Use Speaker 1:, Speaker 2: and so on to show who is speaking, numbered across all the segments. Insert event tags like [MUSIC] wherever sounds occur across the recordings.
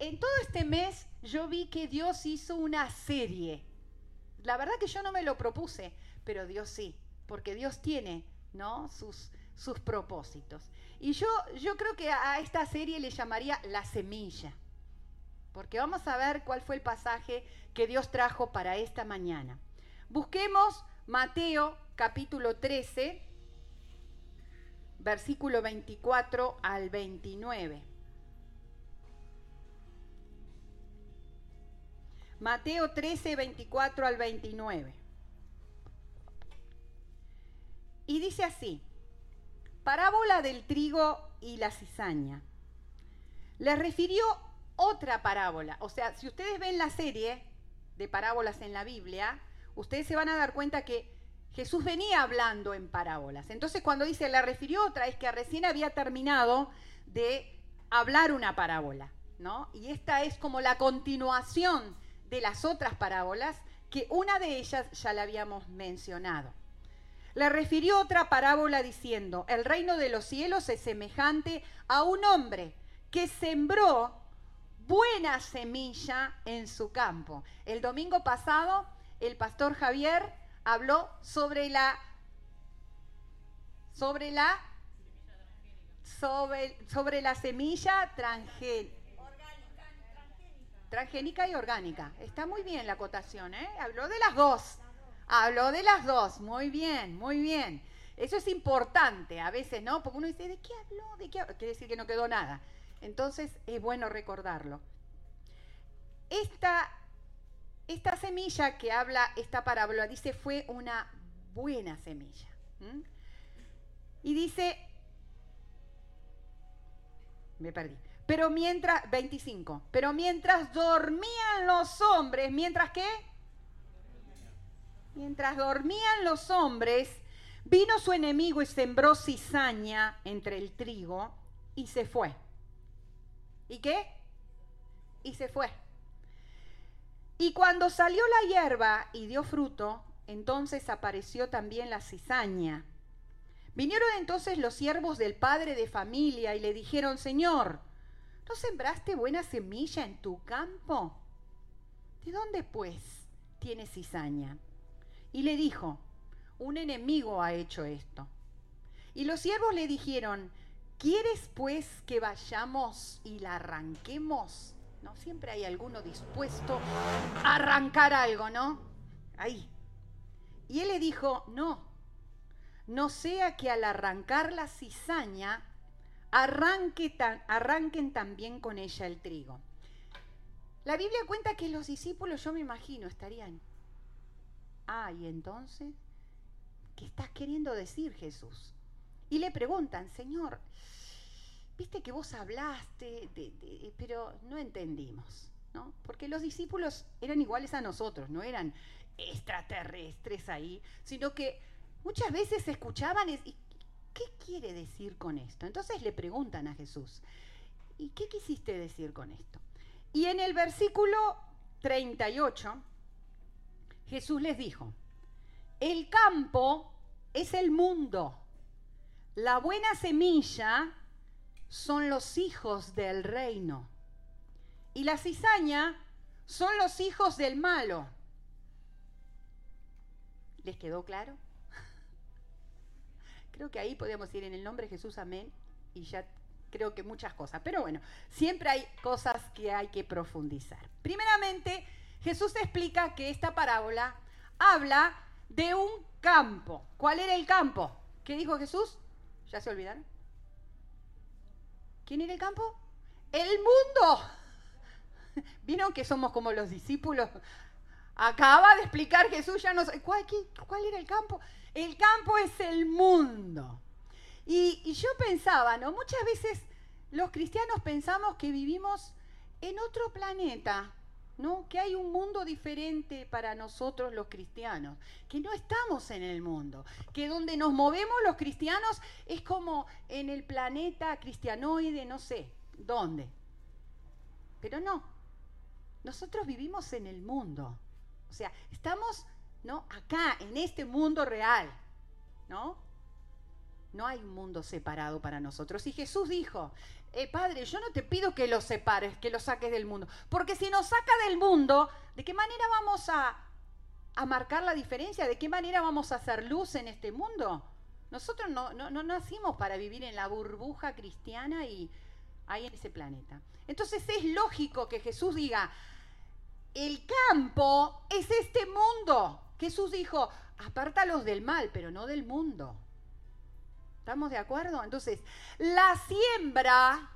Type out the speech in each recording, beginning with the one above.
Speaker 1: en todo este mes yo vi que Dios hizo una serie. La verdad que yo no me lo propuse, pero Dios sí, porque Dios tiene, ¿no? Sus, sus propósitos. Y yo, yo creo que a esta serie le llamaría La Semilla, porque vamos a ver cuál fue el pasaje que Dios trajo para esta mañana. Busquemos Mateo capítulo 13, versículo 24 al 29. Mateo 13, 24 al 29. Y dice así, parábola del trigo y la cizaña. Le refirió otra parábola. O sea, si ustedes ven la serie de parábolas en la Biblia, ustedes se van a dar cuenta que Jesús venía hablando en parábolas. Entonces cuando dice le refirió otra, es que recién había terminado de hablar una parábola, ¿no? Y esta es como la continuación de las otras parábolas, que una de ellas ya la habíamos mencionado. Le refirió otra parábola diciendo, el reino de los cielos es semejante a un hombre que sembró buena semilla en su campo. El domingo pasado, el pastor Javier habló sobre la sobre la sobre, sobre la semilla transgénica transgénica y orgánica. Está muy bien la acotación, ¿eh? Habló de las dos. Habló de las dos. Muy bien, muy bien. Eso es importante a veces, ¿no? Porque uno dice, ¿de qué habló? ¿De qué Quiere decir que no quedó nada. Entonces es bueno recordarlo. Esta, esta semilla que habla esta parábola, dice, fue una buena semilla. Y dice, me perdí. Pero mientras, 25, pero mientras dormían los hombres, ¿mientras qué? Mientras dormían los hombres, vino su enemigo y sembró cizaña entre el trigo y se fue. ¿Y qué? Y se fue. Y cuando salió la hierba y dio fruto, entonces apareció también la cizaña. Vinieron entonces los siervos del padre de familia y le dijeron, Señor, ¿No sembraste buena semilla en tu campo? ¿De dónde, pues, tienes cizaña? Y le dijo, un enemigo ha hecho esto. Y los siervos le dijeron, ¿quieres pues que vayamos y la arranquemos? ¿No? Siempre hay alguno dispuesto a arrancar algo, ¿no? Ahí. Y él le dijo, no, no sea que al arrancar la cizaña arranquen también con ella el trigo. La Biblia cuenta que los discípulos, yo me imagino, estarían, ah, y entonces, ¿qué estás queriendo decir Jesús? Y le preguntan, Señor, viste que vos hablaste, pero no entendimos, ¿no? Porque los discípulos eran iguales a nosotros, no eran extraterrestres ahí, sino que muchas veces escuchaban y, ¿qué quiere decir con esto? Entonces le preguntan a Jesús, ¿y qué quisiste decir con esto? Y en el versículo 38, Jesús les dijo, el campo es el mundo, la buena semilla son los hijos del reino y la cizaña son los hijos del malo. ¿Les quedó claro? Creo que ahí podemos ir en el nombre de Jesús, amén, y ya creo que muchas cosas. Pero bueno, siempre hay cosas que hay que profundizar. Primeramente, Jesús explica que esta parábola habla de un campo. ¿Cuál era el campo? ¿Qué dijo Jesús? ¿Ya se olvidaron? ¿Quién era el campo? El mundo. [LAUGHS] ¿Vieron que somos como los discípulos? Acaba de explicar Jesús, ya no sé. ¿Cuál, ¿Cuál era el campo? El campo es el mundo. Y, yo pensaba, ¿no? Muchas veces los cristianos pensamos que vivimos en otro planeta, ¿no? Que hay un mundo diferente para nosotros los cristianos, que no estamos en el mundo, que donde nos movemos los cristianos es como en el planeta cristianoide, no sé, ¿dónde? Pero no, nosotros vivimos en el mundo. O sea, estamos ¿no? Acá, en este mundo real, ¿no? No hay un mundo separado para nosotros. Y Jesús dijo, eh, Padre, yo no te pido que los separes, que los saques del mundo. Porque si nos saca del mundo, ¿de qué manera vamos a, a marcar la diferencia? ¿De qué manera vamos a hacer luz en este mundo? Nosotros no, no, no nacimos para vivir en la burbuja cristiana y ahí en ese planeta. Entonces es lógico que Jesús diga, el campo es este mundo. Jesús dijo, apártalos del mal, pero no del mundo. ¿Estamos de acuerdo? Entonces, la siembra,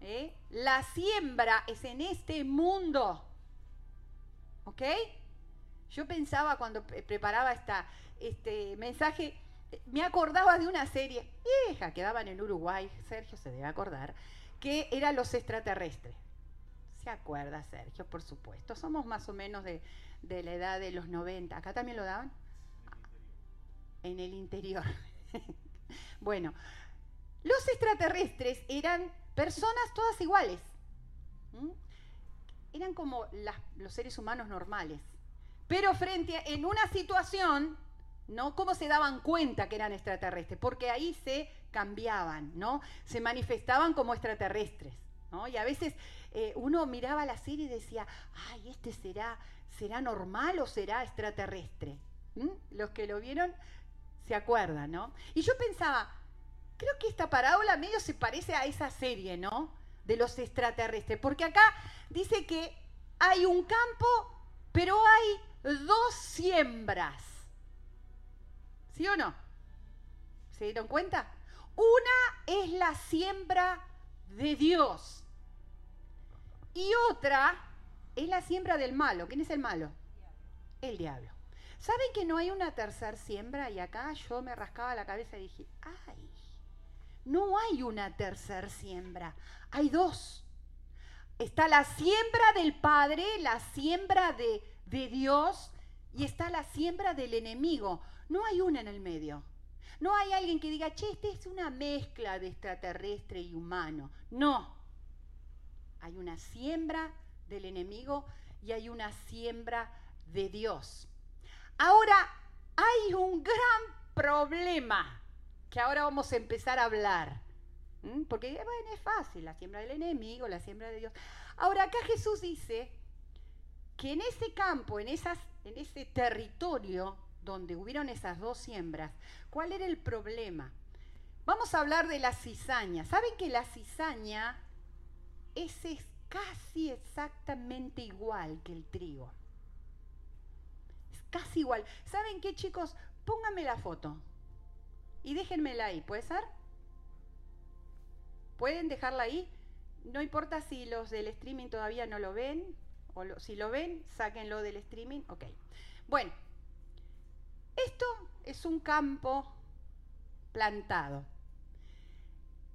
Speaker 1: ¿eh? la siembra es en este mundo. ¿Ok? Yo pensaba cuando preparaba esta, este mensaje, me acordaba de una serie vieja que daban en Uruguay, Sergio se debe acordar, que era Los extraterrestres. ¿Se acuerda, Sergio? Por supuesto. Somos más o menos de, de la edad de los 90. ¿Acá también lo daban? En el interior. [LAUGHS] Bueno, los extraterrestres eran personas todas iguales. Eran como los seres humanos normales. Pero frente a, en una situación, ¿no? ¿Cómo se daban cuenta que eran extraterrestres? Porque ahí se cambiaban, ¿no? Se manifestaban como extraterrestres, Y a veces eh, uno miraba la serie y decía, ay, este será, será normal o será extraterrestre. Los que lo vieron ¿Se acuerdan, no? Y yo pensaba, creo que esta parábola medio se parece a esa serie, ¿no? De los extraterrestres. Porque acá dice que hay un campo, pero hay dos siembras. ¿Sí o no? ¿Se dieron cuenta? Una es la siembra de Dios. Y otra es la siembra del malo. ¿Quién es el malo? El diablo. ¿Saben que no hay una tercera siembra? Y acá yo me rascaba la cabeza y dije, ay, no hay una tercera siembra, hay dos. Está la siembra del Padre, la siembra de, de Dios y está la siembra del enemigo. No hay una en el medio. No hay alguien que diga, che, este es una mezcla de extraterrestre y humano. No. Hay una siembra del enemigo y hay una siembra de Dios. Ahora, hay un gran problema que ahora vamos a empezar a hablar. Porque, bueno, es fácil, la siembra del enemigo, la siembra de Dios. Ahora, acá Jesús dice que en ese campo, en, esas, en ese territorio donde hubieron esas dos siembras, ¿cuál era el problema? Vamos a hablar de la cizaña. ¿Saben que la cizaña es casi exactamente igual que el trigo? casi igual. ¿Saben qué, chicos? Pónganme la foto y déjenmela ahí, ¿puede ser? ¿Pueden dejarla ahí? No importa si los del streaming todavía no lo ven, o si lo ven, sáquenlo del streaming. Ok. Bueno, esto es un campo plantado.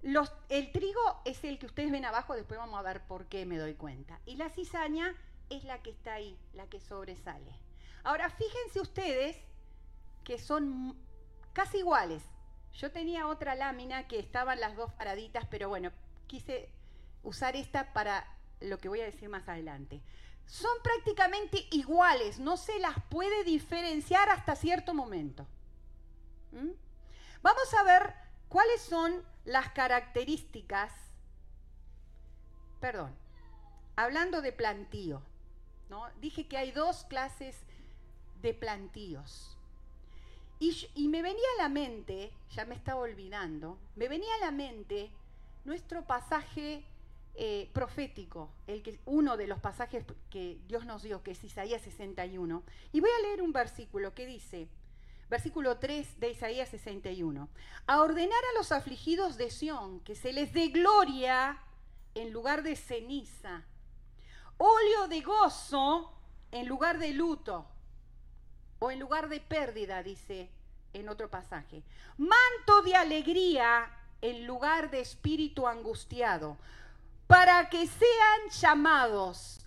Speaker 1: El trigo es el que ustedes ven abajo, después vamos a ver por qué me doy cuenta. Y la cizaña es la que está ahí, la que sobresale. Ahora, fíjense ustedes que son casi iguales. Yo tenía otra lámina que estaban las dos paraditas, pero bueno, quise usar esta para lo que voy a decir más adelante. Son prácticamente iguales, no se las puede diferenciar hasta cierto momento. ¿Mm? Vamos a ver cuáles son las características, perdón, hablando de plantío, ¿no? dije que hay dos clases de plantíos. Y, me venía a la mente, ya me estaba olvidando, me venía a la mente nuestro pasaje eh, profético, el que, uno de los pasajes que Dios nos dio, que es Isaías 61. Y voy a leer un versículo que dice, versículo 3 de Isaías 61, a ordenar a los afligidos de Sión que se les dé gloria en lugar de ceniza, óleo de gozo en lugar de luto o en lugar de pérdida, dice en otro pasaje. Manto de alegría en lugar de espíritu angustiado, para que sean llamados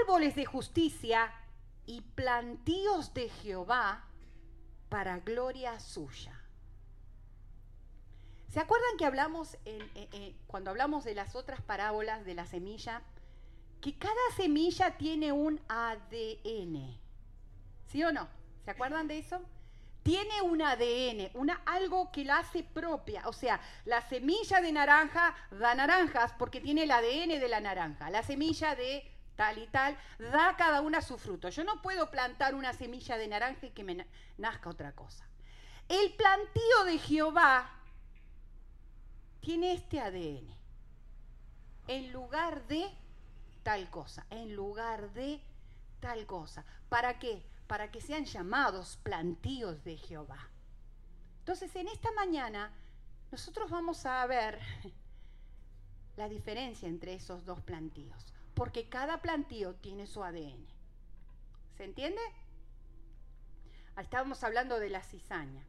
Speaker 1: árboles de justicia y plantíos de Jehová para gloria suya. ¿Se acuerdan que hablamos cuando hablamos de las otras parábolas de la semilla? Que cada semilla tiene un ADN. ¿Sí o no? ¿Se acuerdan de eso? tiene un ADN, una, algo que la hace propia. O sea, la semilla de naranja da naranjas porque tiene el ADN de la naranja. La semilla de tal y tal da cada una su fruto. Yo no puedo plantar una semilla de naranja y que me nazca otra cosa. El plantío de Jehová tiene este ADN. En lugar de tal cosa, en lugar de tal cosa. ¿Para qué? Para que sean llamados plantíos de Jehová. Entonces, en esta mañana, nosotros vamos a ver [LAUGHS] la diferencia entre esos dos plantíos, porque cada plantío tiene su ADN. ¿Se entiende? Estábamos hablando de la cizaña.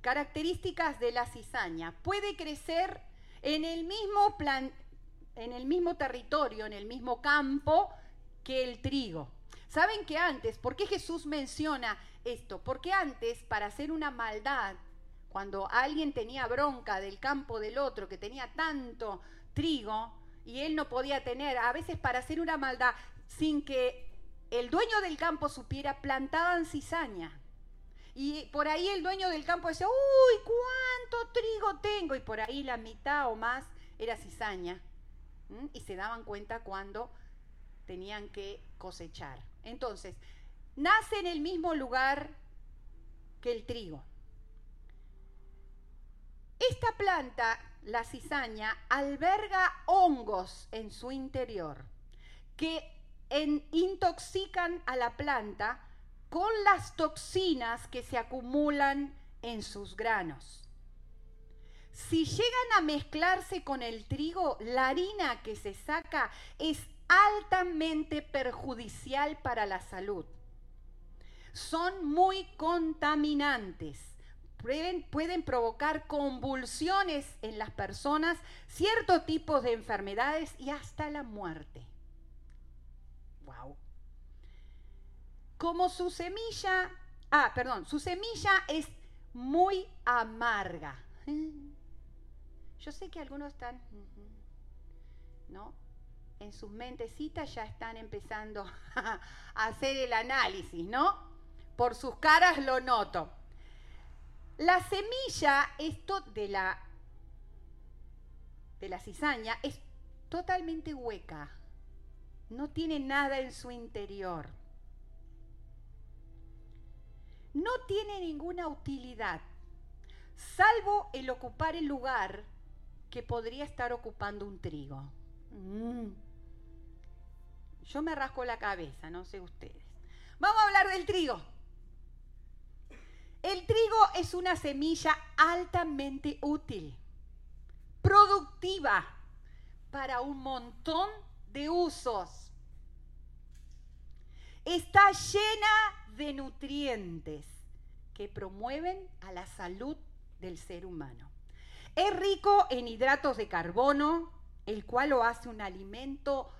Speaker 1: Características de la cizaña. Puede crecer en el mismo plan, en el mismo territorio, en el mismo campo que el trigo. ¿Saben que antes, por qué Jesús menciona esto? Porque antes, para hacer una maldad, cuando alguien tenía bronca del campo del otro, que tenía tanto trigo, y él no podía tener, a veces para hacer una maldad, sin que el dueño del campo supiera, plantaban cizaña. Y por ahí el dueño del campo decía, uy, ¿cuánto trigo tengo? Y por ahí la mitad o más era cizaña. Y se daban cuenta cuando tenían que cosechar. Entonces, nace en el mismo lugar que el trigo. Esta planta, la cizaña, alberga hongos en su interior que intoxican a la planta con las toxinas que se acumulan en sus granos. Si llegan a mezclarse con el trigo, la harina que se saca es altamente perjudicial para la salud. Son muy contaminantes. Pueden, provocar convulsiones en las personas, ciertos tipos de enfermedades y hasta la muerte. Wow. Como su semilla, ah, perdón, su semilla es muy amarga. [GASPS] Yo sé que algunos están, ¿no? en sus mentecitas ya están empezando [LAUGHS] a hacer el análisis, ¿no? Por sus caras lo noto. La semilla, esto de la, de la cizaña, es totalmente hueca. No tiene nada en su interior. No tiene ninguna utilidad, salvo el ocupar el lugar que podría estar ocupando un trigo. Mm. Yo me rasco la cabeza, no sé ustedes. Vamos a hablar del trigo. El trigo es una semilla altamente útil, productiva para un montón de usos. Está llena de nutrientes que promueven a la salud del ser humano. Es rico en hidratos de carbono, el cual lo hace un alimento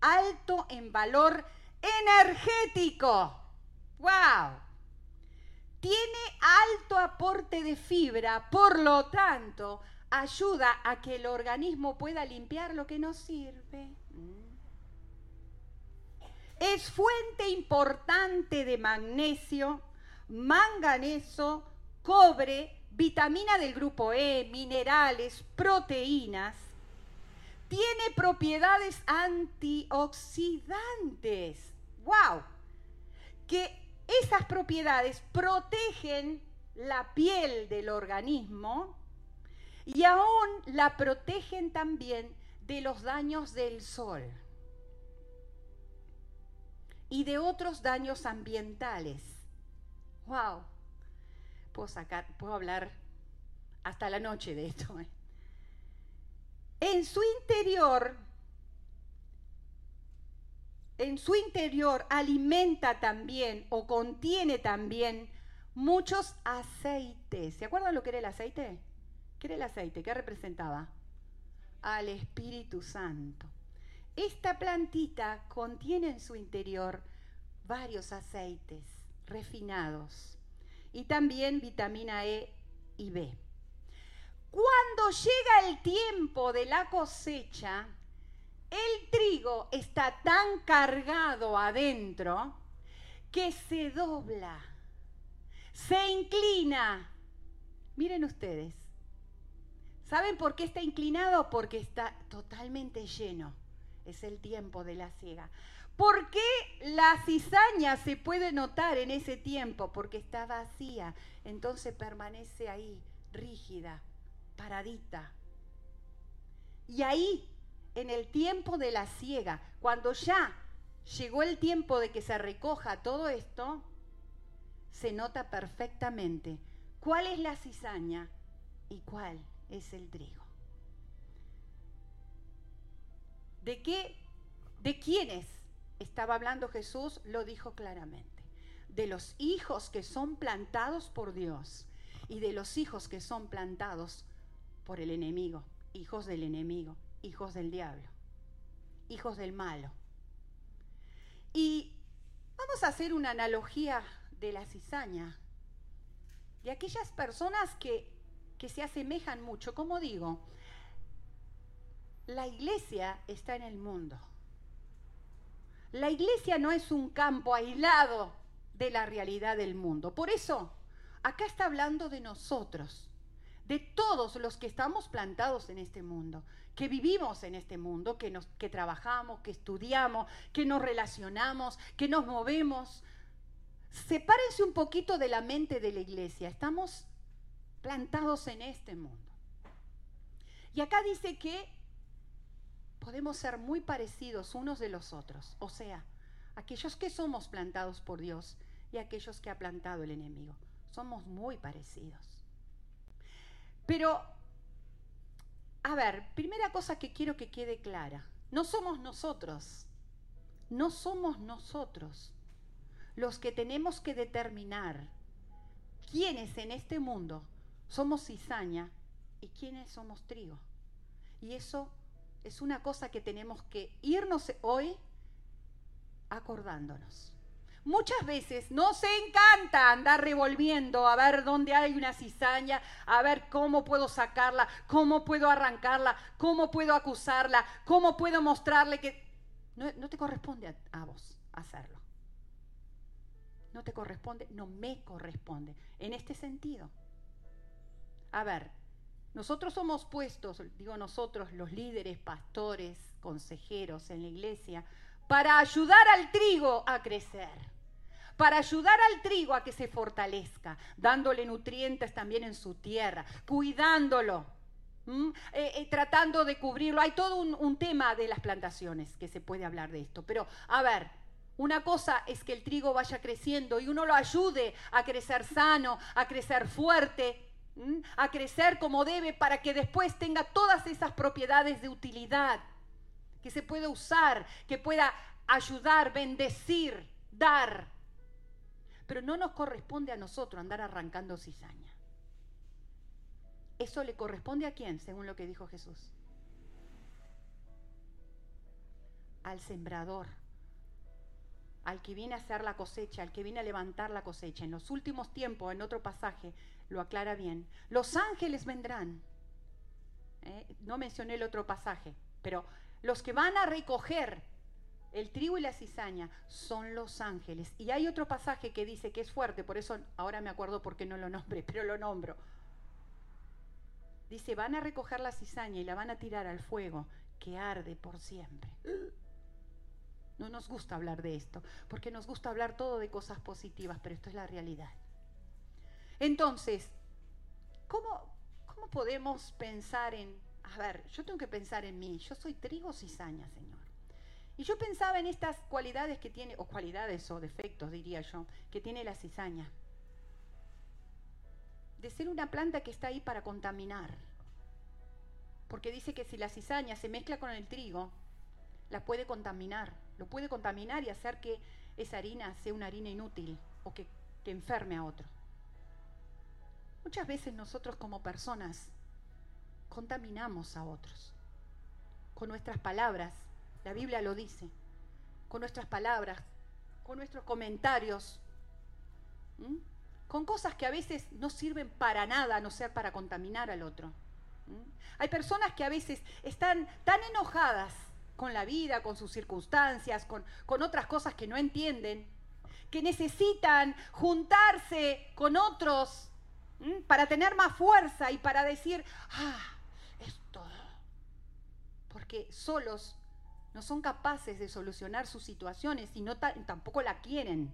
Speaker 1: alto en valor energético. ¡Wow! Tiene alto aporte de fibra, por lo tanto, ayuda a que el organismo pueda limpiar lo que no sirve. Mm. Es fuente importante de magnesio, manganeso, cobre, vitamina del grupo E, minerales, proteínas tiene propiedades antioxidantes. ¡Wow! Que esas propiedades protegen la piel del organismo y aún la protegen también de los daños del sol y de otros daños ambientales. ¡Wow! Puedo, hablar hasta la noche de esto. ¿eh? en su interior, en su interior alimenta también o contiene también muchos aceites. ¿Se acuerdan lo que era el aceite? ¿Qué era el aceite? ¿Qué representaba? Al Espíritu Santo. Esta plantita contiene en su interior varios aceites refinados y también vitamina E y B. Cuando llega el tiempo de la cosecha, el trigo está tan cargado adentro que se dobla, se inclina. Miren ustedes. ¿Saben por qué está inclinado? Porque está totalmente lleno. Es el tiempo de la ciega. ¿Por qué la cizaña se puede notar en ese tiempo? Porque está vacía. Entonces permanece ahí, rígida, paradita. Y ahí, en el tiempo de la ciega, cuando ya llegó el tiempo de que se recoja todo esto, se nota perfectamente cuál es la cizaña y cuál es el trigo. ¿De qué? ¿De quiénes estaba hablando Jesús? Lo dijo claramente. De los hijos que son plantados por Dios y de los hijos que son plantados por el enemigo, hijos del enemigo, hijos del diablo, hijos del malo. Y vamos a hacer una analogía de la cizaña, de aquellas personas que, que se asemejan mucho. Como digo, la iglesia está en el mundo. La iglesia no es un campo aislado de la realidad del mundo. Por eso, acá está hablando de nosotros, de todos los que estamos plantados en este mundo, que vivimos en este mundo, que, nos, que trabajamos, que estudiamos, que nos relacionamos, que nos movemos, sepárense un poquito de la mente de la iglesia. Estamos plantados en este mundo. Y acá dice que podemos ser muy parecidos unos de los otros. O sea, aquellos que somos plantados por Dios y aquellos que ha plantado el enemigo. Somos muy parecidos. Pero, a ver, primera cosa que quiero que quede clara. No somos nosotros. No somos nosotros los que tenemos que determinar quiénes en este mundo somos cizaña y quiénes somos trigo. Y eso es una cosa que tenemos que irnos hoy acordándonos. Muchas veces nos encanta andar revolviendo a ver dónde hay una cizaña, a ver cómo puedo sacarla, cómo puedo arrancarla, cómo puedo acusarla, cómo puedo mostrarle que no, te corresponde a vos hacerlo no te corresponde, no me corresponde. En este sentido. A ver, nosotros somos puestos, digo nosotros, los líderes, pastores, consejeros en la iglesia, para ayudar al trigo a crecer, para ayudar al trigo a que se fortalezca, dándole nutrientes también en su tierra, cuidándolo, eh, eh, tratando de cubrirlo. Hay todo un, un tema de las plantaciones que se puede hablar de esto, pero a ver, una cosa es que el trigo vaya creciendo y uno lo ayude a crecer sano, a crecer fuerte, a crecer como debe para que después tenga todas esas propiedades de utilidad, que se pueda usar, que pueda ayudar, bendecir, dar. Pero no nos corresponde a nosotros andar arrancando cizaña. ¿Eso le corresponde a quién, según lo que dijo Jesús? Al sembrador al que viene a hacer la cosecha, al que viene a levantar la cosecha. En los últimos tiempos, en otro pasaje, lo aclara bien. Los ángeles vendrán. ¿eh? No mencioné el otro pasaje, pero los que van a recoger el trigo y la cizaña son los ángeles. Y hay otro pasaje que dice que es fuerte, por eso ahora me acuerdo por qué no lo nombré, [LAUGHS] pero lo nombro. Dice, van a recoger la cizaña y la van a tirar al fuego que arde por siempre. No nos gusta hablar de esto, porque nos gusta hablar todo de cosas positivas, pero esto es la realidad. Entonces, ¿cómo, cómo podemos pensar en, a ver, yo tengo que pensar en mí, yo soy trigo cizaña, Señor. Y yo pensaba en estas cualidades que tiene, o cualidades o defectos, diría yo, que tiene la cizaña. De ser una planta que está ahí para contaminar. Porque dice que si la cizaña se mezcla con el trigo, la puede contaminar lo puede contaminar y hacer que esa harina sea una harina inútil o que, enferme a otro. Muchas veces nosotros como personas contaminamos a otros con nuestras palabras, la Biblia lo dice, con nuestras palabras, con nuestros comentarios, con cosas que a veces no sirven para nada, a no ser para contaminar al otro. Hay personas que a veces están tan enojadas con la vida, con sus circunstancias, con, con otras cosas que no entienden, que necesitan juntarse con otros para tener más fuerza y para decir, ah, esto, porque solos no son capaces de solucionar sus situaciones y no tampoco la quieren.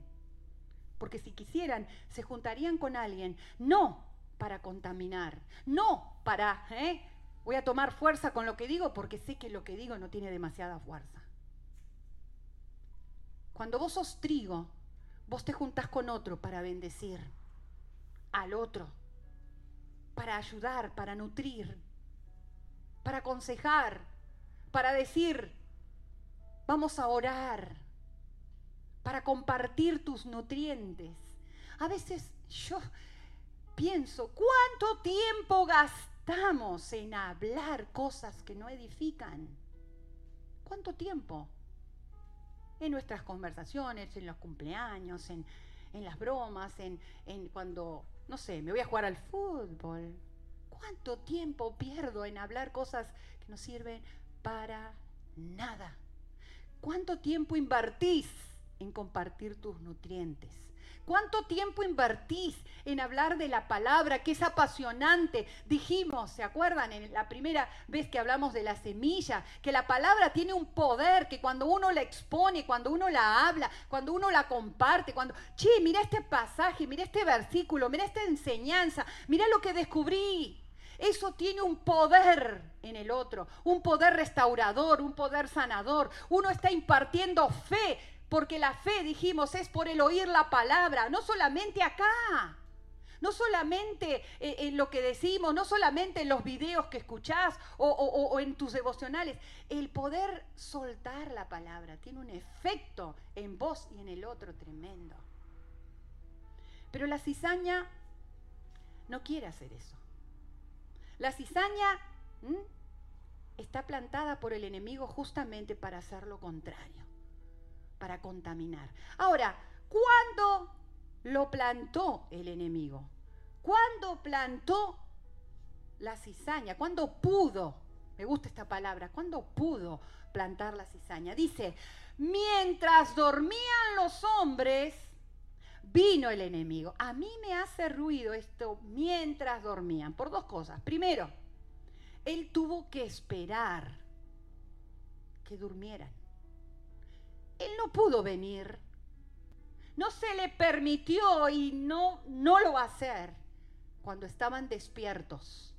Speaker 1: Porque si quisieran, se juntarían con alguien, no para contaminar, no para, ¿eh? voy a tomar fuerza con lo que digo porque sé que lo que digo no tiene demasiada fuerza. Cuando vos sos trigo, vos te juntás con otro para bendecir al otro, para ayudar, para nutrir, para aconsejar, para decir, vamos a orar, para compartir tus nutrientes. A veces yo pienso, ¿cuánto tiempo gastamos en hablar cosas que no edifican? ¿Cuánto tiempo? En nuestras conversaciones, en los cumpleaños, en, las bromas, en, en cuando, no sé, me voy a jugar al fútbol. ¿Cuánto tiempo pierdo en hablar cosas que no sirven para nada? ¿Cuánto tiempo invertís en compartir tus nutrientes? ¿Cuánto tiempo invertís en hablar de la palabra que es apasionante? Dijimos, ¿se acuerdan? En la primera vez que hablamos de la semilla, que la palabra tiene un poder, que cuando uno la expone, cuando uno la habla, cuando uno la comparte, cuando, che, mira este pasaje, mira este versículo, mira esta enseñanza, mira lo que descubrí. Eso tiene un poder en el otro, un poder restaurador, un poder sanador. Uno está impartiendo fe, porque la fe, dijimos, es por el oír la palabra, no solamente acá. No solamente eh, en lo que decimos, no solamente en los videos que escuchás o, o en tus devocionales. El poder soltar la palabra tiene un efecto en vos y en el otro tremendo. Pero la cizaña no quiere hacer eso. La cizaña está plantada por el enemigo justamente para hacer lo contrario, para contaminar. Ahora, ¿cuándo lo plantó el enemigo? ¿Cuándo plantó la cizaña? ¿Cuándo pudo? Me gusta esta palabra. ¿Cuándo pudo plantar la cizaña? Dice, mientras dormían los hombres, vino el enemigo. A mí me hace ruido esto mientras dormían, por dos cosas. Primero, él tuvo que esperar que durmieran. Él no pudo venir. No se le permitió y no, no lo va a hacer cuando estaban despiertos,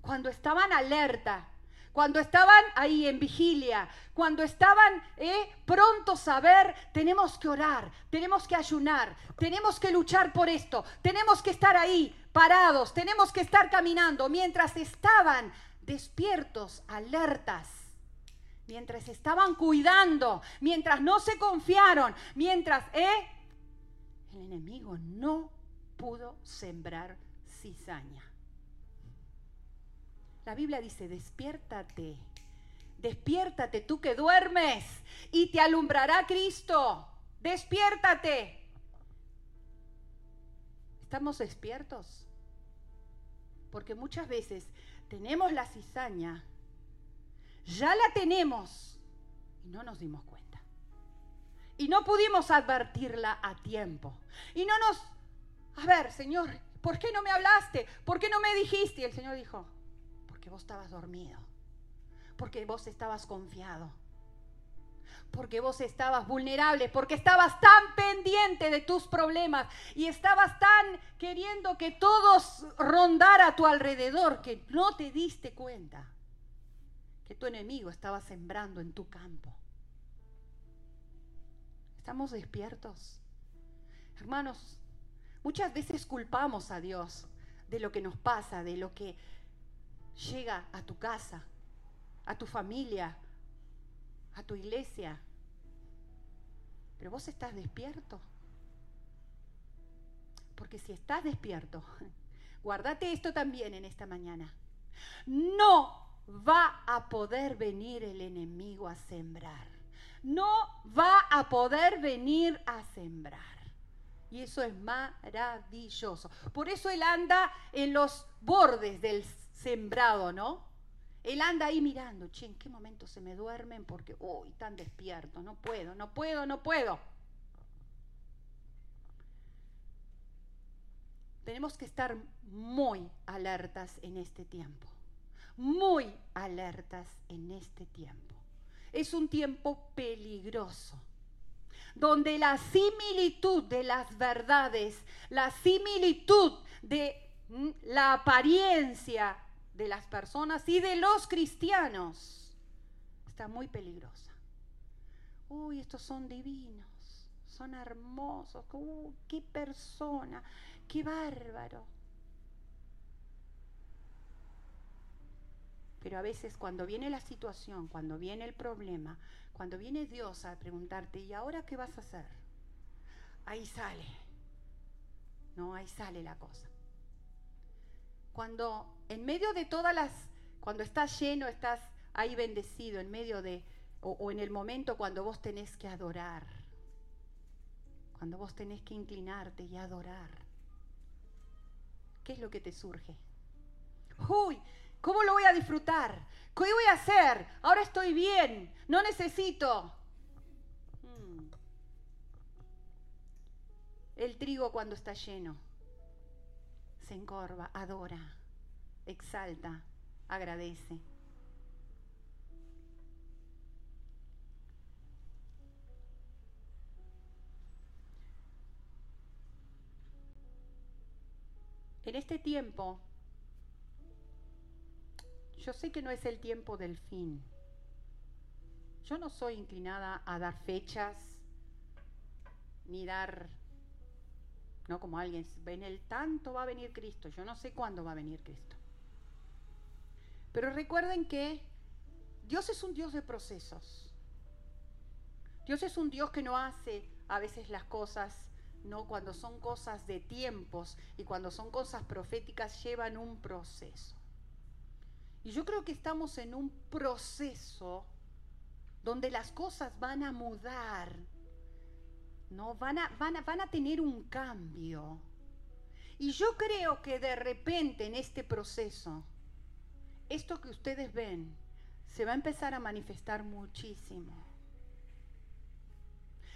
Speaker 1: cuando estaban alerta, cuando estaban ahí en vigilia, cuando estaban eh, prontos a ver, tenemos que orar, tenemos que ayunar, tenemos que luchar por esto, tenemos que estar ahí parados, tenemos que estar caminando, mientras estaban despiertos, alertas, mientras estaban cuidando, mientras no se confiaron, mientras eh, el enemigo no pudo sembrar cizaña. La Biblia dice, despiértate, despiértate tú que duermes y te alumbrará Cristo. Despiértate. ¿Estamos despiertos? Porque muchas veces tenemos la cizaña, ya la tenemos y no nos dimos cuenta. Y no pudimos advertirla a tiempo. Y no nos, a ver, Señor, ¿por qué no me hablaste? ¿Por qué no me dijiste? Y el Señor dijo, vos estabas dormido, porque vos estabas confiado, porque vos estabas vulnerable, porque estabas tan pendiente de tus problemas y estabas tan queriendo que todos rondara a tu alrededor que no te diste cuenta que tu enemigo estaba sembrando en tu campo. ¿Estamos despiertos? Hermanos, muchas veces culpamos a Dios de lo que nos pasa, de lo que llega a tu casa, a tu familia, a tu iglesia. Pero vos estás despierto. Porque si estás despierto, [LAUGHS] guardate esto también en esta mañana. No va a poder venir el enemigo a sembrar. No va a poder venir a sembrar. Y eso es maravilloso. Por eso él anda en los bordes del sembrado, ¿no? Él anda ahí mirando, che, ¿en qué momento se me duermen? Porque, uy, tan despierto, no puedo, no puedo, no puedo. Tenemos que estar muy alertas en este tiempo, muy alertas en este tiempo. Es un tiempo peligroso, donde la similitud de las verdades, la similitud de mm, la apariencia de las personas y de los cristianos está muy peligrosa. Uy, estos son divinos, son hermosos, qué persona, qué bárbaro. Pero a veces cuando viene la situación, cuando viene el problema, cuando viene Dios a preguntarte, ¿y ahora qué vas a hacer? Ahí sale. No, ahí sale la cosa. Cuando en medio de todas las, cuando estás lleno, estás ahí bendecido, en medio de, o, o en el momento cuando vos tenés que adorar, cuando vos tenés que inclinarte y adorar, ¿qué es lo que te surge? Uy, ¿cómo lo voy a disfrutar? ¿Qué voy a hacer? Ahora estoy bien, no necesito. Hmm. El trigo cuando está lleno se encorva, adora, exalta, agradece. En este tiempo yo sé que no es el tiempo del fin. Yo no soy inclinada a dar fechas, ni dar, no como alguien, en el tanto va a venir Cristo. Yo no sé cuándo va a venir Cristo. Pero recuerden que Dios es un Dios de procesos. Dios es un Dios que no hace a veces las cosas, no cuando son cosas de tiempos y cuando son cosas proféticas llevan un proceso. Y yo creo que estamos en un proceso donde las cosas van a mudar, ¿no? Van a, van a, van a tener un cambio. Y yo creo que de repente en este proceso, esto que ustedes ven, se va a empezar a manifestar muchísimo.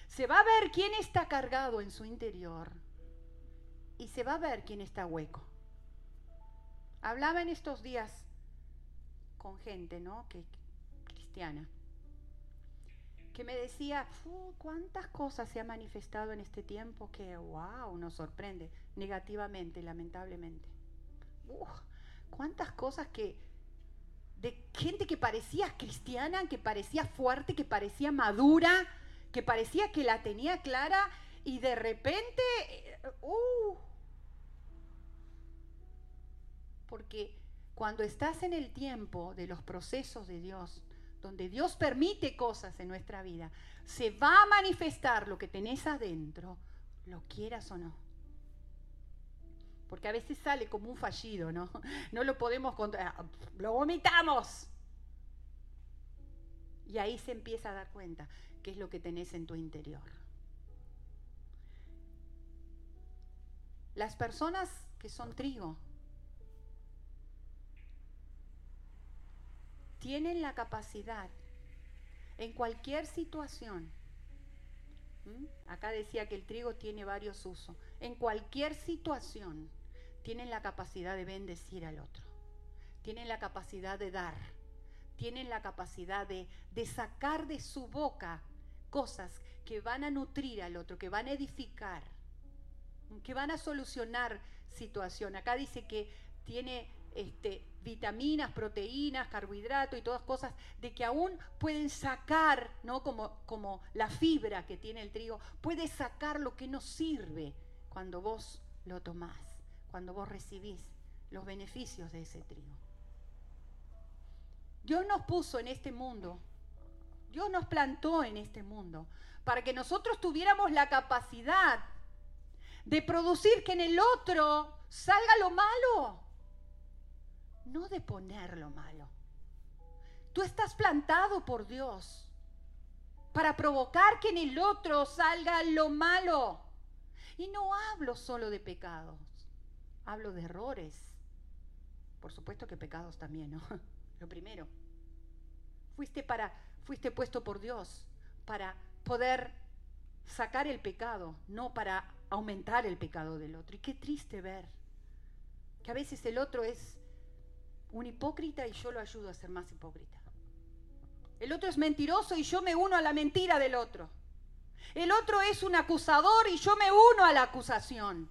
Speaker 1: Se va a ver quién está cargado en su interior y se va a ver quién está hueco. Hablaba en estos días con gente, ¿no? Que, cristiana, que me decía, cuántas cosas se han manifestado en este tiempo que, wow, nos sorprende negativamente, lamentablemente. cuántas cosas que, de gente que parecía cristiana, que parecía fuerte, que parecía madura, que parecía que la tenía clara y de repente, uh, porque cuando estás en el tiempo de los procesos de Dios, donde Dios permite cosas en nuestra vida, se va a manifestar lo que tenés adentro, lo quieras o no. Porque a veces sale como un fallido, ¿no? [LAUGHS] No lo podemos controlar, lo vomitamos. Y ahí se empieza a dar cuenta qué es lo que tenés en tu interior. Las personas que son trigo, tienen la capacidad en cualquier situación. Acá decía que el trigo tiene varios usos. En cualquier situación tienen la capacidad de bendecir al otro. Tienen la capacidad de dar. Tienen la capacidad de, de sacar de su boca cosas que van a nutrir al otro, que van a edificar, que van a solucionar situación. Acá dice que tiene este, vitaminas, proteínas, carbohidratos y todas cosas de que aún pueden sacar, ¿no? Como, como la fibra que tiene el trigo, puede sacar lo que nos sirve cuando vos lo tomás, cuando vos recibís los beneficios de ese trigo. Dios nos puso en este mundo, Dios nos plantó en este mundo para que nosotros tuviéramos la capacidad de producir que en el otro salga lo malo no de poner lo malo. Tú estás plantado por Dios para provocar que en el otro salga lo malo. Y no hablo solo de pecados, hablo de errores. Por supuesto que pecados también, ¿no? [LAUGHS] Lo primero. Fuiste para fuiste puesto por Dios para poder sacar el pecado, no para aumentar el pecado del otro. Y qué triste ver Que a veces el otro es un hipócrita y yo lo ayudo a ser más hipócrita. El otro es mentiroso y yo me uno a la mentira del otro. El otro es un acusador y yo me uno a la acusación.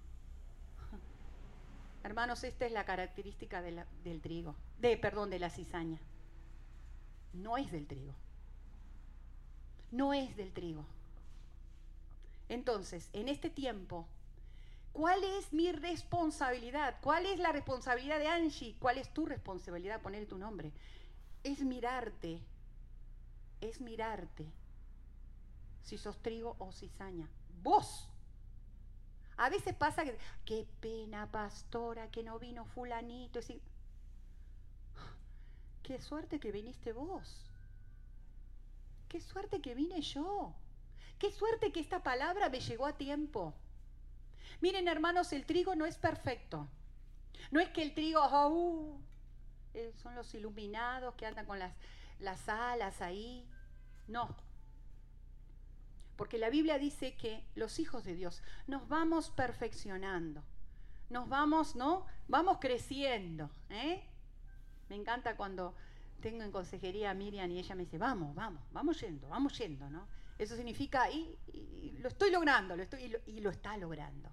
Speaker 1: [LAUGHS] Hermanos, esta es la característica del trigo, de, perdón, de la cizaña. No es del trigo. No es del trigo. Entonces, en este tiempo, ¿cuál es mi responsabilidad? ¿Cuál es la responsabilidad de Angie? ¿Cuál es tu responsabilidad? Poner tu nombre. Es mirarte, es mirarte si sos trigo o cizaña. Vos. A veces pasa que, qué pena, pastora, que no vino fulanito. [GASPS] Qué suerte que viniste vos. Qué suerte que vine yo. Qué suerte que esta palabra me llegó a tiempo. Miren, hermanos, el trigo no es perfecto. No es que el trigo, oh, son los iluminados que andan con las, las alas ahí. No, porque la Biblia dice que los hijos de Dios nos vamos perfeccionando, nos vamos, ¿no? Vamos creciendo. ¿eh? Me encanta cuando tengo en consejería a Miriam y ella me dice, vamos, vamos, vamos yendo, vamos yendo, ¿no? Eso significa, y, lo estoy logrando, lo estoy, y, lo, está logrando.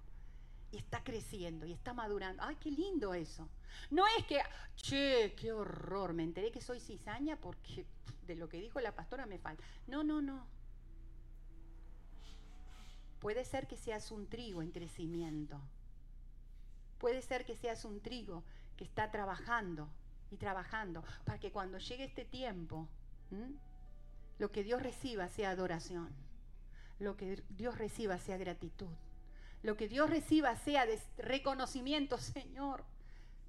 Speaker 1: Y está creciendo, y está madurando. ¡Ay, qué lindo eso! No es que, che, qué horror, me enteré que soy cizaña porque de lo que dijo la pastora me falta. No, no, no. Puede ser que seas un trigo en crecimiento. Puede ser que seas un trigo que está trabajando y trabajando para que cuando llegue este tiempo, lo que Dios reciba sea adoración. Lo que Dios reciba sea gratitud. Lo que Dios reciba sea reconocimiento, [LAUGHS] Señor.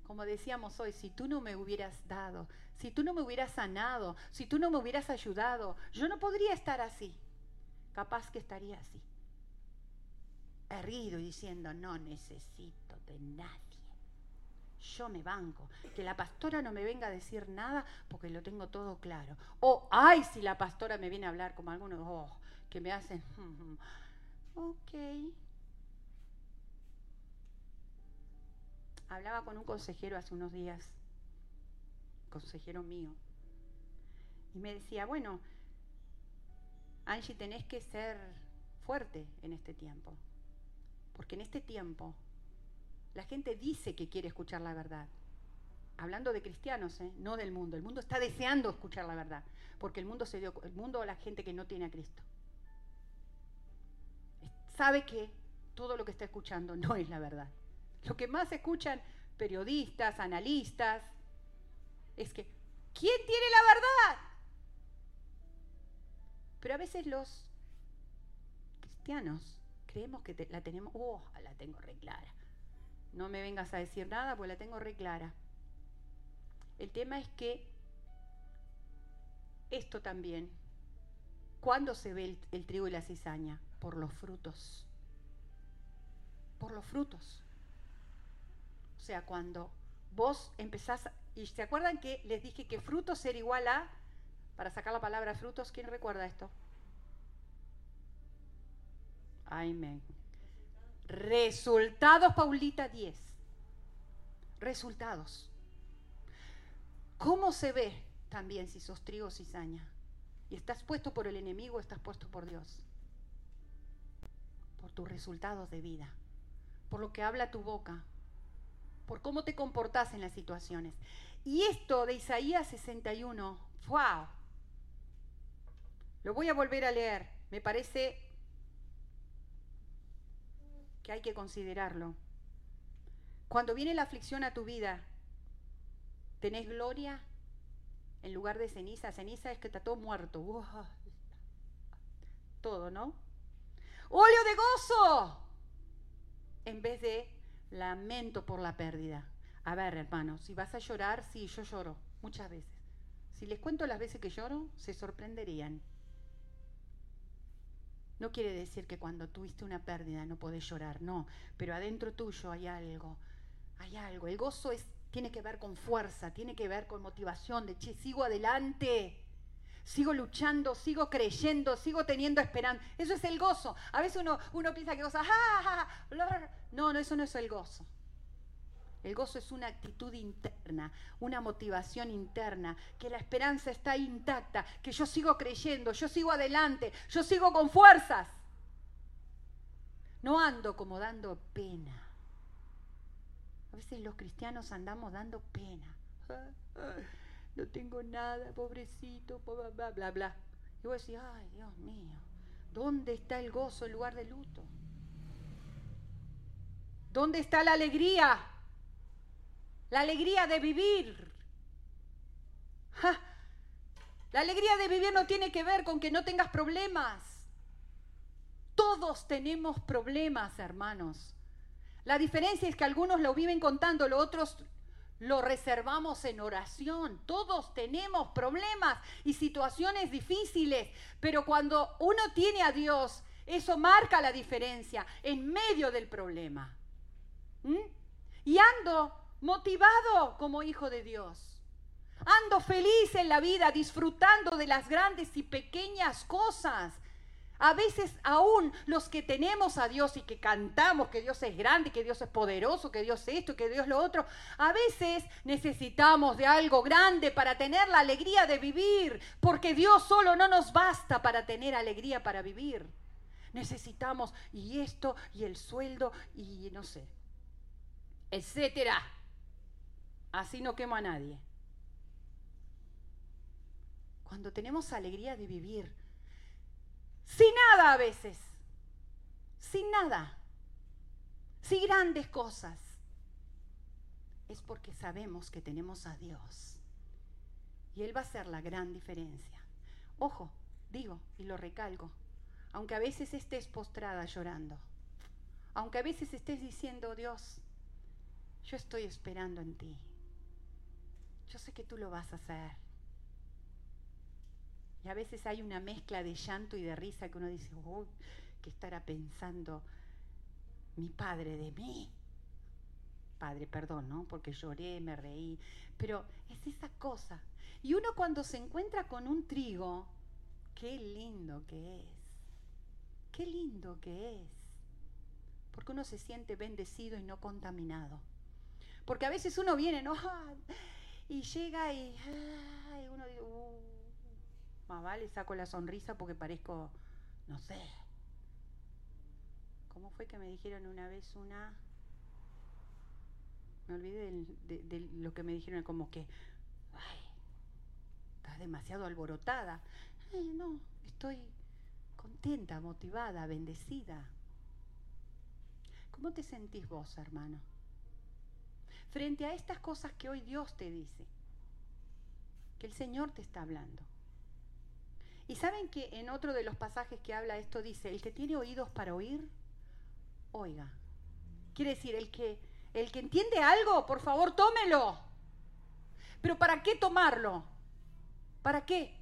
Speaker 1: Como decíamos hoy, si tú no me hubieras dado, si tú no me hubieras sanado, si tú no me hubieras ayudado, yo no podría estar así. Capaz que estaría así erguido y diciendo, no necesito de nadie. Yo me banco. Que la pastora no me venga a decir nada porque lo tengo todo claro. O, ay, si la pastora me viene a hablar como algunos, oh, que me hacen, [LAUGHS] ok. Hablaba con un consejero hace unos días, consejero mío, y me decía, bueno, Angie, tenés que ser fuerte en este tiempo. Porque en este tiempo la gente dice que quiere escuchar la verdad. Hablando de cristianos, ¿eh? no del mundo. El mundo está deseando escuchar la verdad. Porque el mundo se dio, el mundo la gente que no tiene a Cristo. Sabe que todo lo que está escuchando no es la verdad. Lo que más escuchan periodistas, analistas, es que, ¿quién tiene la verdad? Pero a veces los cristianos creemos que la tenemos, oh, la tengo re clara. No me vengas a decir nada, pues la tengo re clara. El tema es que esto también, ¿cuándo se ve el, trigo y la cizaña? Por los frutos. Por los frutos. O sea, cuando vos empezás, y se acuerdan que les dije que frutos era igual a, para sacar la palabra frutos, ¿quién recuerda esto? Amén. Resultados, Paulita 10. Resultados. ¿Cómo se ve también si sos trigo o cizaña? Y estás puesto por el enemigo estás puesto por Dios. Por tus resultados de vida. Por lo que habla tu boca. Por cómo te comportas en las situaciones. Y esto de Isaías 61, wow. Lo voy a volver a leer. Me parece que hay que considerarlo. Cuando viene la aflicción a tu vida, ¿tenés gloria en lugar de ceniza? Ceniza es que está todo muerto. Todo, ¿no? óleo de gozo en vez de lamento por la pérdida. A ver, hermanos, si vas a llorar, sí, yo lloro muchas veces. Si les cuento las veces que lloro, se sorprenderían. No quiere decir que cuando tuviste una pérdida no podés llorar, no, pero adentro tuyo hay algo, hay algo. El gozo es, tiene que ver con fuerza, tiene que ver con motivación, de che, sigo adelante, sigo luchando, sigo creyendo, sigo teniendo esperanza. Eso es el gozo. A veces uno, uno piensa que goza, ¡Ah, no, no, eso no es el gozo. El gozo es una actitud interna, una motivación interna, que la esperanza está intacta, que yo sigo creyendo, yo sigo adelante, yo sigo con fuerzas. No ando como dando pena. A veces los cristianos andamos dando pena. No tengo nada, pobrecito, bla, bla, bla, bla. Y vos decís, ay, Dios mío, ¿dónde está el gozo en lugar de luto? ¿Dónde está la alegría? La alegría de vivir. La alegría de vivir no tiene que ver con que no tengas problemas. Todos tenemos problemas, hermanos. La diferencia es que algunos lo viven contando, los otros lo reservamos en oración. Todos tenemos problemas y situaciones difíciles, pero cuando uno tiene a Dios, eso marca la diferencia en medio del problema. ¿Mm? Y ando motivado como hijo de Dios. Ando feliz en la vida, disfrutando de las grandes y pequeñas cosas. A veces aún los que tenemos a Dios y que cantamos que Dios es grande, que Dios es poderoso, que Dios es esto, que Dios lo otro, a veces necesitamos de algo grande para tener la alegría de vivir, porque Dios solo no nos basta para tener alegría para vivir. Necesitamos y esto y el sueldo y no sé, etcétera. Así no quemo a nadie. Cuando tenemos alegría de vivir, sin nada a veces, sin nada, sin grandes cosas, es porque sabemos que tenemos a Dios. Y Él va a ser la gran diferencia. Ojo, digo y lo recalco, aunque a veces estés postrada llorando, aunque a veces estés diciendo, Dios, yo estoy esperando en ti. Yo sé que tú lo vas a hacer. Y a veces hay una mezcla de llanto y de risa que uno dice, uy, ¿qué estará pensando mi padre de mí? Padre, perdón, ¿no? Porque lloré, me reí. Pero es esa cosa. Y uno cuando se encuentra con un trigo, qué lindo que es. Qué lindo que es. Porque uno se siente bendecido y no contaminado. Porque a veces uno viene, ¿no? Y llega y, uno dice, uh, más vale, saco la sonrisa porque parezco, no sé. ¿Cómo fue que me dijeron una vez una... Me olvidé de, lo que me dijeron, como que, ay, estás demasiado alborotada. no, estoy contenta, motivada, bendecida. ¿Cómo te sentís vos, hermano? Frente a estas cosas que hoy Dios te dice, que el Señor te está hablando. Y saben que en otro de los pasajes que habla esto dice, el que tiene oídos para oír, oiga. Quiere decir, el que, el que entiende algo, por favor, tómelo. Pero ¿para qué tomarlo? ¿Para qué?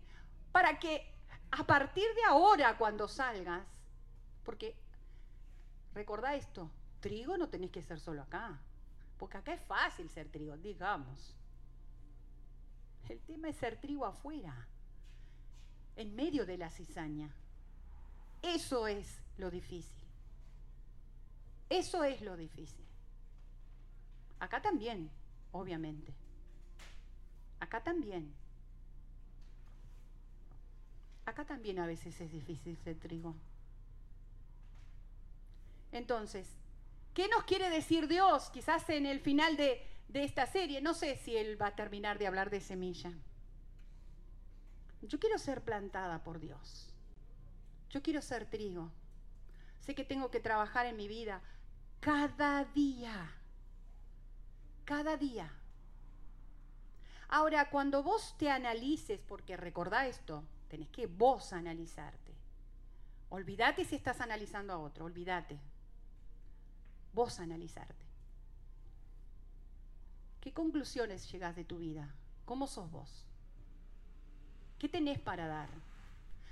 Speaker 1: Para que a partir de ahora, cuando salgas, porque recordá esto, trigo no tenés que ser solo acá. Porque acá es fácil ser trigo, digamos. El tema es ser trigo afuera, en medio de la cizaña. Eso es lo difícil. Eso es lo difícil. Acá también, obviamente. Acá también. Acá también a veces es difícil ser trigo. Entonces, ¿Qué nos quiere decir Dios? Quizás en el final de, esta serie, no sé si Él va a terminar de hablar de semilla. Yo quiero ser plantada por Dios. Yo quiero ser trigo. Sé que tengo que trabajar en mi vida cada día. Cada día. Ahora, cuando vos te analices, porque recordá esto, tenés que vos analizarte. Olvídate si estás analizando a otro, olvídate vos analizarte. ¿Qué conclusiones llegas de tu vida? ¿Cómo sos vos? ¿Qué tenés para dar?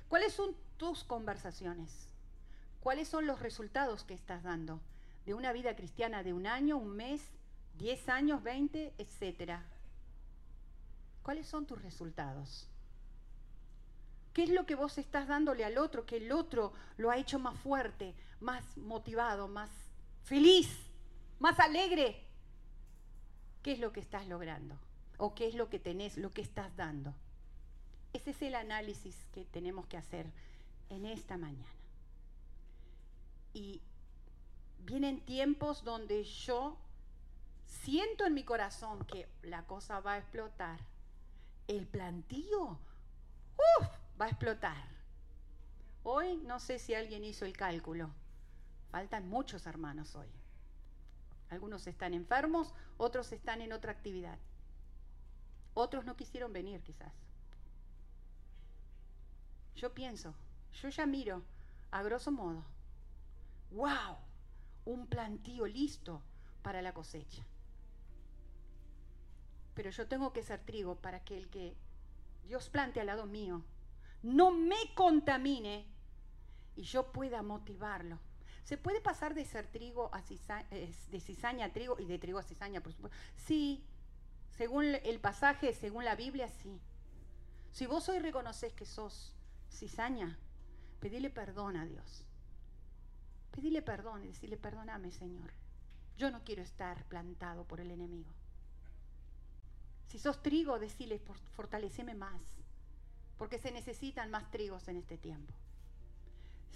Speaker 1: ¿Cuáles son tus conversaciones? ¿Cuáles son los resultados que estás dando de una vida cristiana de un año, un mes, diez años, veinte, etcétera? ¿Cuáles son tus resultados? ¿Qué es lo que vos estás dándole al otro que el otro lo ha hecho más fuerte, más motivado, más feliz, más alegre. ¿Qué es lo que estás logrando? ¿O qué es lo que tenés, lo que estás dando? Ese es el análisis que tenemos que hacer en esta mañana. Y vienen tiempos donde yo siento en mi corazón que la cosa va a explotar. El plantío va a explotar. Hoy no sé si alguien hizo el cálculo. Faltan muchos hermanos hoy. Algunos están enfermos, otros están en otra actividad. Otros no quisieron venir quizás. Yo pienso, yo ya miro, a grosso modo, wow, un plantío listo para la cosecha. Pero yo tengo que ser trigo para que el que Dios plante al lado mío no me contamine y yo pueda motivarlo. ¿Se puede pasar de ser trigo a cizaña, de cizaña a trigo y de trigo a cizaña, por supuesto? Sí, según el pasaje, según la Biblia, sí. Si vos hoy reconoces que sos cizaña, pedile perdón a Dios. Pedile perdón y decirle, perdóname, Señor. Yo no quiero estar plantado por el enemigo. Si sos trigo, decile, fortaleceme más, porque se necesitan más trigos en este tiempo.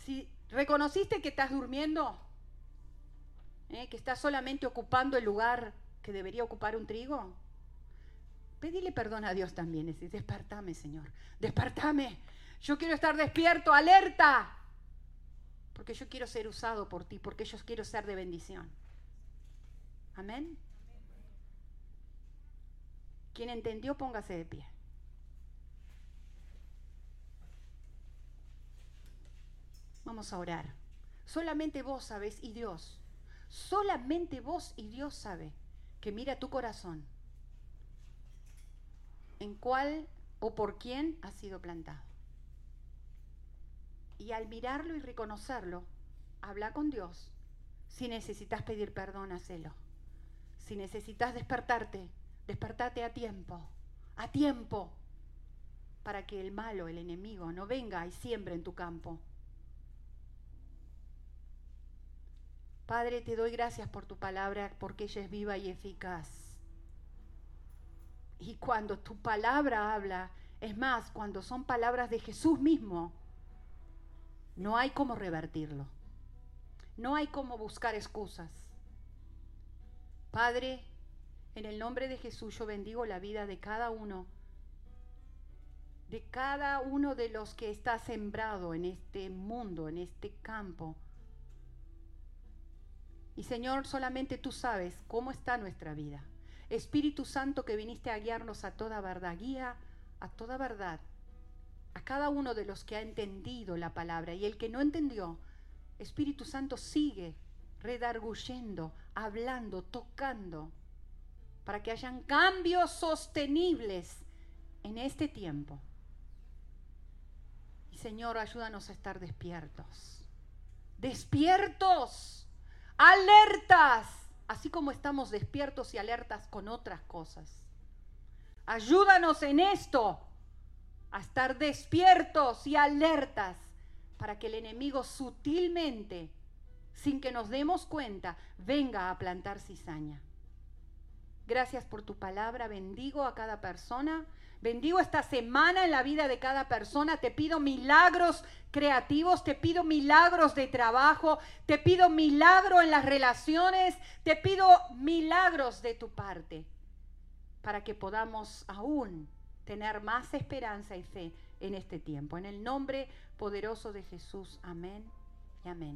Speaker 1: Si reconociste que estás durmiendo, ¿eh? que estás solamente ocupando el lugar que debería ocupar un trigo, pedile perdón a Dios también. Decir, despertame, Señor, despertame. Yo quiero estar despierto, alerta, porque yo quiero ser usado por ti, porque yo quiero ser de bendición. Amén. Quien entendió, póngase de pie. Vamos a orar. Solamente vos sabés y Dios, solamente vos y Dios sabe que mira tu corazón, en cuál o por quién ha sido plantado. Y al mirarlo y reconocerlo, habla con Dios. Si necesitas pedir perdón, hacelo. Si necesitas despertarte, despertate a tiempo, a tiempo, para que el malo, el enemigo, no venga y siembre en tu campo. Padre, te doy gracias por tu palabra, porque ella es viva y eficaz. Y cuando tu palabra habla, es más, cuando son palabras de Jesús mismo, no hay cómo revertirlo. No hay cómo buscar excusas. Padre, en el nombre de Jesús yo bendigo la vida de cada uno, de cada uno de los que está sembrado en este mundo, en este campo. Y Señor, solamente tú sabes cómo está nuestra vida. Espíritu Santo que viniste a guiarnos a toda verdad, guía a toda verdad a cada uno de los que ha entendido la palabra y el que no entendió, Espíritu Santo sigue redarguyendo, hablando, tocando para que hayan cambios sostenibles en este tiempo. Y Señor, ayúdanos a estar despiertos. Despiertos, alertas, así como estamos despiertos y alertas con otras cosas. Ayúdanos en esto, a estar despiertos y alertas para que el enemigo sutilmente, sin que nos demos cuenta, venga a plantar cizaña. Gracias por tu palabra. Bendigo a cada persona. Bendigo esta semana en la vida de cada persona. Te pido milagros creativos, te pido milagros de trabajo, te pido milagro en las relaciones, te pido milagros de tu parte para que podamos aún tener más esperanza y fe en este tiempo. En el nombre poderoso de Jesús. Amén y amén.